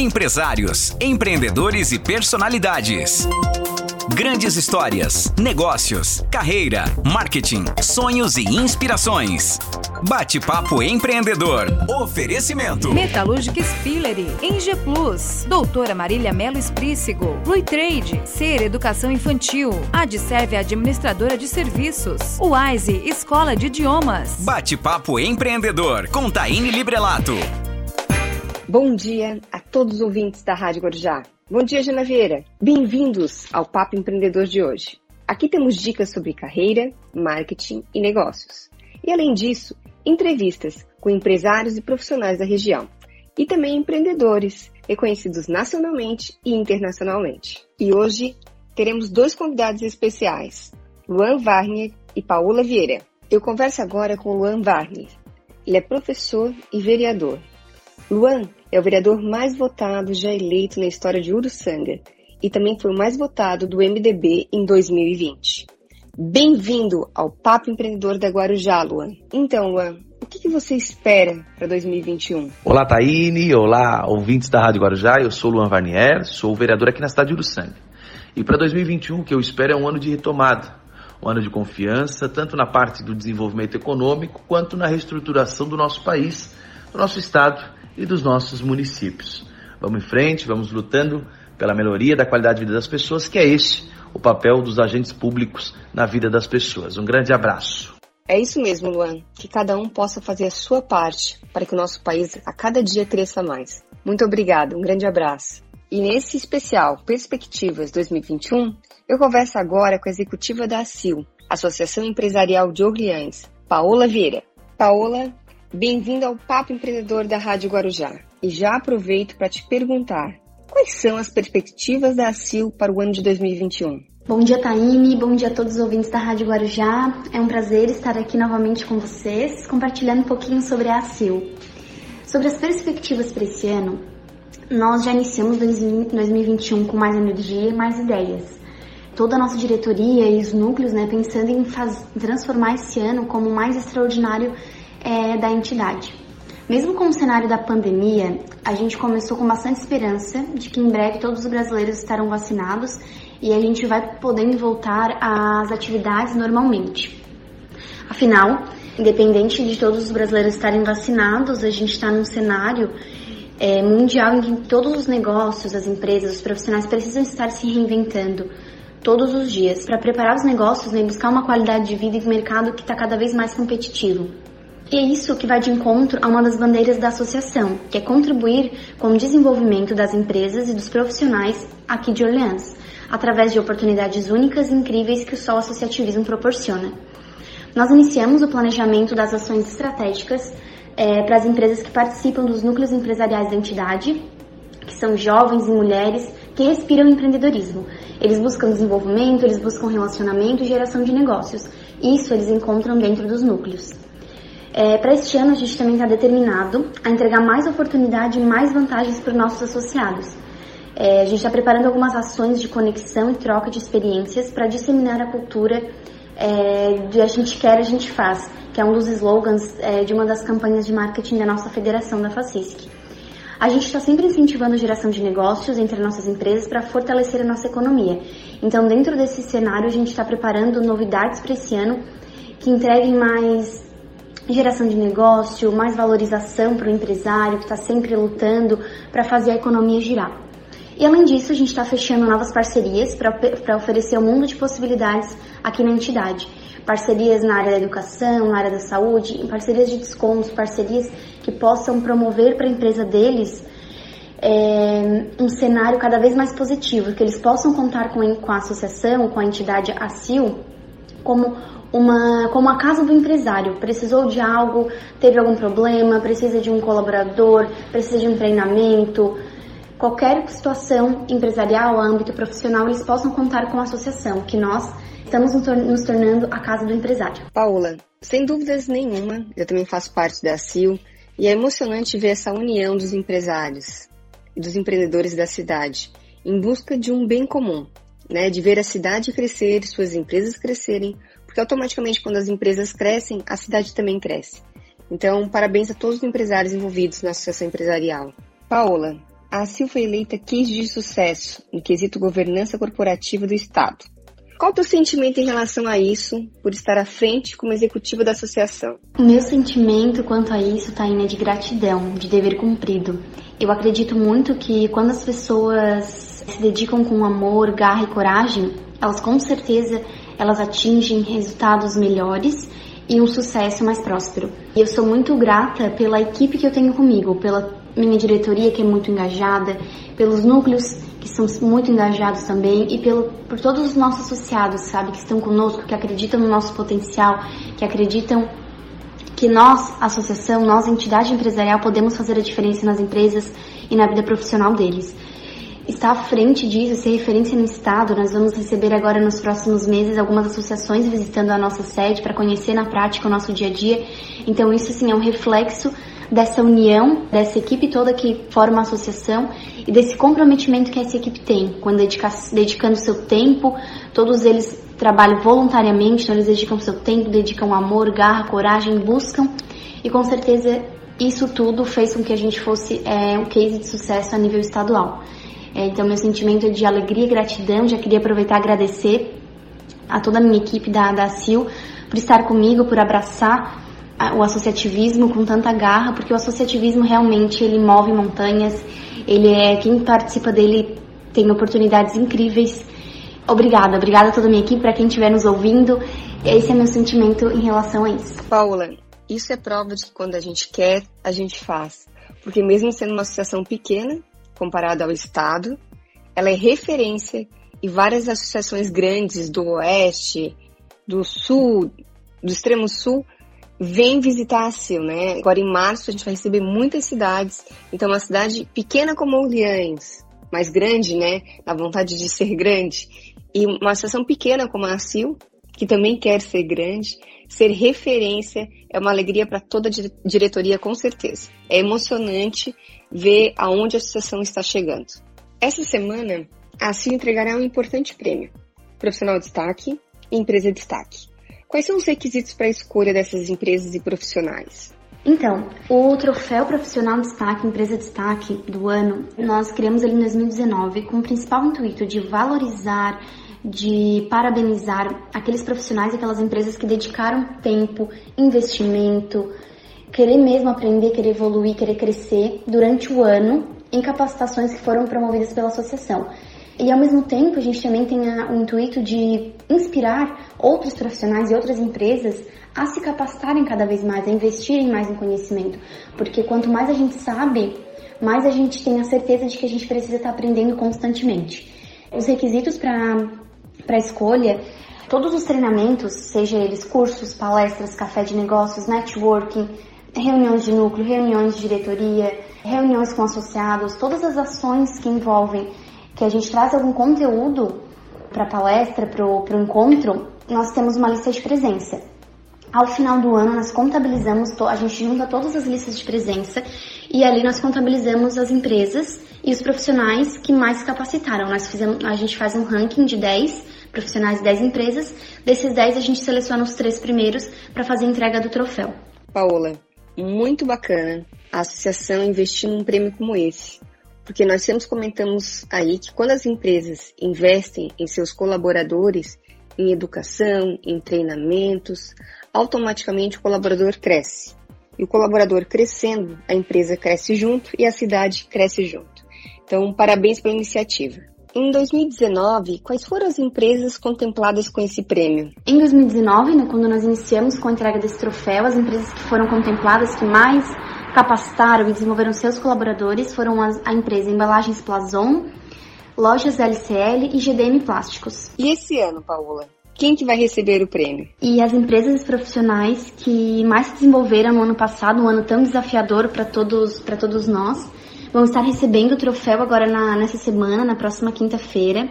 Empresários, empreendedores e personalidades. Grandes histórias, negócios, carreira, marketing, sonhos e inspirações. Bate-papo empreendedor. Oferecimento. Metalúrgica Spillery, Eng Plus, Doutora Marília Melo Esprícigo, Blue Trade, Ser Educação Infantil, Adserve Administradora de Serviços, Wise Escola de Idiomas. Bate-papo empreendedor com Taine Librelato. Bom dia a todos os ouvintes da Rádio Guarujá. Bom dia, Jana Vieira. Bem-vindos ao Papo Empreendedor de hoje. Aqui temos dicas sobre carreira, marketing e negócios. E além disso, entrevistas com empresários e profissionais da região. E também empreendedores, reconhecidos nacionalmente e internacionalmente. E hoje teremos dois convidados especiais, Luan Warner e Paola Vieira. Eu converso agora com Luan Warner. Ele é professor e vereador. Luan é o vereador mais votado já eleito na história de Uruçanga e também foi o mais votado do MDB em 2020. Bem-vindo ao Papo Empreendedor da Guarujá, Luan. Então, Luan, o que, que você espera para 2021? Olá, Taine. Olá, ouvintes da Rádio Guarujá. Eu sou Luan Varnier, sou vereador aqui na cidade de Uruçanga. E para 2021, o que eu espero é um ano de retomada, um ano de confiança, tanto na parte do desenvolvimento econômico quanto na reestruturação do nosso país, do nosso estado e dos nossos municípios. Vamos em frente, vamos lutando pela melhoria da qualidade de vida das pessoas, que é esse o papel dos agentes públicos na vida das pessoas. Um grande abraço. É isso mesmo, Luan. Que cada um possa fazer a sua parte para que o nosso país a cada dia cresça mais. Muito obrigada, um grande abraço. E nesse especial Perspectivas 2021, eu converso agora com a executiva da ACIL, Associação Empresarial de Orleans, Paola Vieira. Paola, Bem-vindo ao Papo Empreendedor da Rádio Guarujá. E já aproveito para te perguntar: quais são as perspectivas da ACIL para o ano de 2021? Bom dia, Taime. Bom dia a todos os ouvintes da Rádio Guarujá. É um prazer estar aqui novamente com vocês, compartilhando um pouquinho sobre a ACIL. Sobre as perspectivas para esse ano, nós já iniciamos 2021 com mais energia e mais ideias. Toda a nossa diretoria e os núcleos, né, pensando em faz, transformar esse ano como o mais extraordinário é, da entidade. Mesmo com o cenário da pandemia, a gente começou com bastante esperança de que em breve todos os brasileiros estarão vacinados e a gente vai podendo voltar às atividades normalmente. Afinal, independente de todos os brasileiros estarem vacinados, a gente está num cenário é, mundial em que todos os negócios, as empresas, os profissionais precisam estar se reinventando todos os dias para preparar os negócios né, e buscar uma qualidade de vida e mercado que está cada vez mais competitivo. E é isso que vai de encontro a uma das bandeiras da associação, que é contribuir com o desenvolvimento das empresas e dos profissionais aqui de Orleans, através de oportunidades únicas e incríveis que o Sol Associativismo proporciona. Nós iniciamos o planejamento das ações estratégicas é, para as empresas que participam dos núcleos empresariais da entidade, que são jovens e mulheres que respiram empreendedorismo. Eles buscam desenvolvimento, eles buscam relacionamento e geração de negócios. Isso eles encontram dentro dos núcleos. É, para este ano, a gente também está determinado a entregar mais oportunidade e mais vantagens para os nossos associados. É, a gente está preparando algumas ações de conexão e troca de experiências para disseminar a cultura é, de a gente quer, a gente faz, que é um dos slogans é, de uma das campanhas de marketing da nossa federação, da FACISC. A gente está sempre incentivando a geração de negócios entre nossas empresas para fortalecer a nossa economia. Então, dentro desse cenário, a gente está preparando novidades para esse ano que entreguem mais geração de negócio, mais valorização para o empresário que está sempre lutando para fazer a economia girar. E além disso, a gente está fechando novas parcerias para oferecer um mundo de possibilidades aqui na entidade. Parcerias na área da educação, na área da saúde, parcerias de descontos, parcerias que possam promover para a empresa deles é, um cenário cada vez mais positivo, que eles possam contar com, com a associação, com a entidade ACIL, como uma, como a casa do empresário. Precisou de algo, teve algum problema, precisa de um colaborador, precisa de um treinamento. Qualquer situação empresarial, âmbito profissional, eles possam contar com a associação, que nós estamos nos tornando a casa do empresário. Paula, sem dúvidas nenhuma, eu também faço parte da CIL e é emocionante ver essa união dos empresários e dos empreendedores da cidade em busca de um bem comum, né, de ver a cidade crescer, suas empresas crescerem, porque automaticamente quando as empresas crescem, a cidade também cresce. Então, parabéns a todos os empresários envolvidos na associação empresarial. Paola, a CIL foi eleita case de sucesso no quesito governança corporativa do Estado. Qual o teu sentimento em relação a isso, por estar à frente como executivo da associação? O meu sentimento quanto a isso, Taina, é de gratidão, de dever cumprido. Eu acredito muito que quando as pessoas se dedicam com amor, garra e coragem, elas com certeza elas atingem resultados melhores e um sucesso mais próspero. E eu sou muito grata pela equipe que eu tenho comigo, pela minha diretoria que é muito engajada, pelos núcleos que são muito engajados também e pelo, por todos os nossos associados, sabe, que estão conosco, que acreditam no nosso potencial, que acreditam que nós, associação, nós, entidade empresarial, podemos fazer a diferença nas empresas e na vida profissional deles. Está à frente disso, ser referência no Estado, nós vamos receber agora nos próximos meses algumas associações visitando a nossa sede para conhecer na prática o nosso dia a dia. Então, isso sim é um reflexo dessa união, dessa equipe toda que forma a associação e desse comprometimento que essa equipe tem, quando dedica, dedicando seu tempo, todos eles trabalham voluntariamente, então eles dedicam seu tempo, dedicam amor, garra, coragem, buscam e com certeza isso tudo fez com que a gente fosse é, um case de sucesso a nível estadual. É, então meu sentimento é de alegria e gratidão, já queria aproveitar e agradecer a toda a minha equipe da, da CIL por estar comigo, por abraçar o associativismo com tanta garra, porque o associativismo realmente ele move montanhas, ele é quem participa dele tem oportunidades incríveis. Obrigada, obrigada a toda a minha equipe, para quem estiver nos ouvindo. Esse é meu sentimento em relação a isso. Paula, isso é prova de que quando a gente quer, a gente faz. Porque mesmo sendo uma associação pequena, comparada ao Estado, ela é referência e várias associações grandes do Oeste, do Sul, do Extremo Sul, vem visitar a CIL, né? Agora em março a gente vai receber muitas cidades. Então uma cidade pequena como Orleans, mais grande, né? Na vontade de ser grande. E uma associação pequena como a CIL, que também quer ser grande, ser referência é uma alegria para toda a diretoria, com certeza. É emocionante ver aonde a associação está chegando. Essa semana, a CIL entregará um importante prêmio. Profissional Destaque e Empresa Destaque. Quais são os requisitos para a escolha dessas empresas e profissionais? Então, o troféu profissional destaque, empresa destaque do ano, nós criamos ele em 2019 com o principal intuito de valorizar, de parabenizar aqueles profissionais e aquelas empresas que dedicaram tempo, investimento, querer mesmo aprender, querer evoluir, querer crescer durante o ano em capacitações que foram promovidas pela associação. E ao mesmo tempo, a gente também tem o intuito de inspirar outros profissionais e outras empresas a se capacitarem cada vez mais, a investirem mais em conhecimento. Porque quanto mais a gente sabe, mais a gente tem a certeza de que a gente precisa estar aprendendo constantemente. Os requisitos para a escolha, todos os treinamentos, seja eles cursos, palestras, café de negócios, networking, reuniões de núcleo, reuniões de diretoria, reuniões com associados, todas as ações que envolvem que a gente traz algum conteúdo para a palestra, para o encontro, nós temos uma lista de presença. Ao final do ano, nós contabilizamos, a gente junta todas as listas de presença e ali nós contabilizamos as empresas e os profissionais que mais se capacitaram. Nós fizemos, a gente faz um ranking de 10 profissionais e 10 empresas. Desses 10, a gente seleciona os três primeiros para fazer a entrega do troféu. Paola, muito bacana a associação investir num prêmio como esse. Porque nós sempre comentamos aí que quando as empresas investem em seus colaboradores, em educação, em treinamentos, automaticamente o colaborador cresce. E o colaborador crescendo, a empresa cresce junto e a cidade cresce junto. Então, parabéns pela iniciativa. Em 2019, quais foram as empresas contempladas com esse prêmio? Em 2019, né, quando nós iniciamos com a entrega desse troféu, as empresas que foram contempladas que mais capacitaram e desenvolveram seus colaboradores foram as, a empresa Embalagens Plazon, Lojas LCL e GDM Plásticos. E esse ano, Paola? Quem que vai receber o prêmio? E as empresas profissionais que mais se desenvolveram no ano passado, um ano tão desafiador para todos, para todos nós, vão estar recebendo o troféu agora na, nessa semana, na próxima quinta-feira.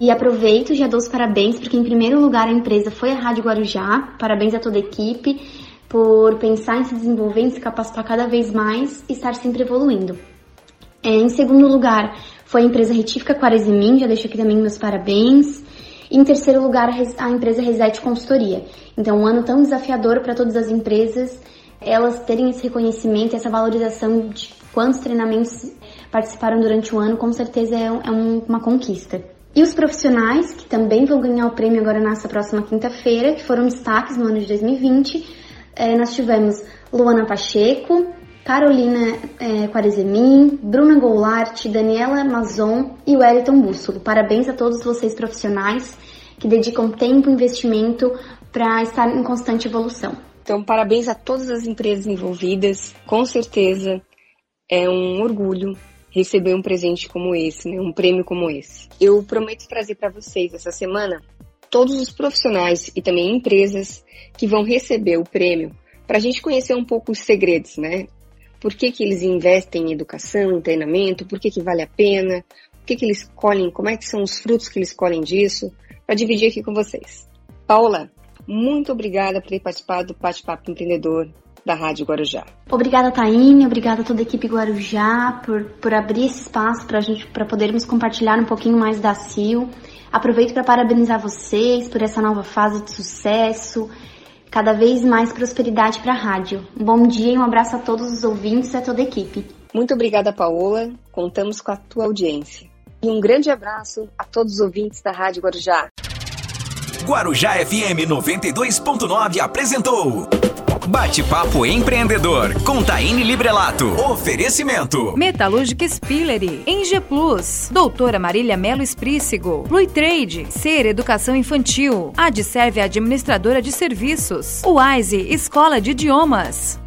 E aproveito e já dou os parabéns, porque em primeiro lugar a empresa foi a Rádio Guarujá. Parabéns a toda a equipe por pensar em se desenvolver, em se capacitar cada vez mais e estar sempre evoluindo. É, em segundo lugar, foi a empresa Retífica Quaresimin, já deixo aqui também meus parabéns. E em terceiro lugar, a empresa Reset Consultoria. Então, um ano tão desafiador para todas as empresas, elas terem esse reconhecimento, essa valorização de quantos treinamentos participaram durante o ano, com certeza é, é um, uma conquista. E os profissionais, que também vão ganhar o prêmio agora nessa próxima quinta-feira, que foram destaques no ano de 2020, é, nós tivemos Luana Pacheco, Carolina é, Quarezemin, Bruna Goulart, Daniela Mazon e Wellington Bússolo. Parabéns a todos vocês profissionais que dedicam tempo e investimento para estar em constante evolução. Então, parabéns a todas as empresas envolvidas. Com certeza é um orgulho receber um presente como esse, né? um prêmio como esse. Eu prometo trazer para vocês essa semana todos os profissionais e também empresas que vão receber o prêmio para a gente conhecer um pouco os segredos, né? Por que, que eles investem em educação, em treinamento, por que, que vale a pena, o que, que eles colhem, como é que são os frutos que eles colhem disso, para dividir aqui com vocês. Paula, muito obrigada por ter participado do Bate-Papo Empreendedor da Rádio Guarujá. Obrigada, Taine, obrigada a toda a equipe Guarujá por, por abrir esse espaço para gente para podermos compartilhar um pouquinho mais da CIL. Aproveito para parabenizar vocês por essa nova fase de sucesso, cada vez mais prosperidade para a rádio. Um bom dia e um abraço a todos os ouvintes e a toda a equipe. Muito obrigada, Paola. Contamos com a tua audiência. E um grande abraço a todos os ouvintes da Rádio Guarujá. Guarujá FM 92.9 apresentou. Bate-papo empreendedor com Librelato. Oferecimento. Metalúrgica Spillery, Eng Plus, Doutora Marília Melo Esprícigo, Blue Trade, Ser Educação Infantil, Adserve Administradora de Serviços, Wise Escola de Idiomas.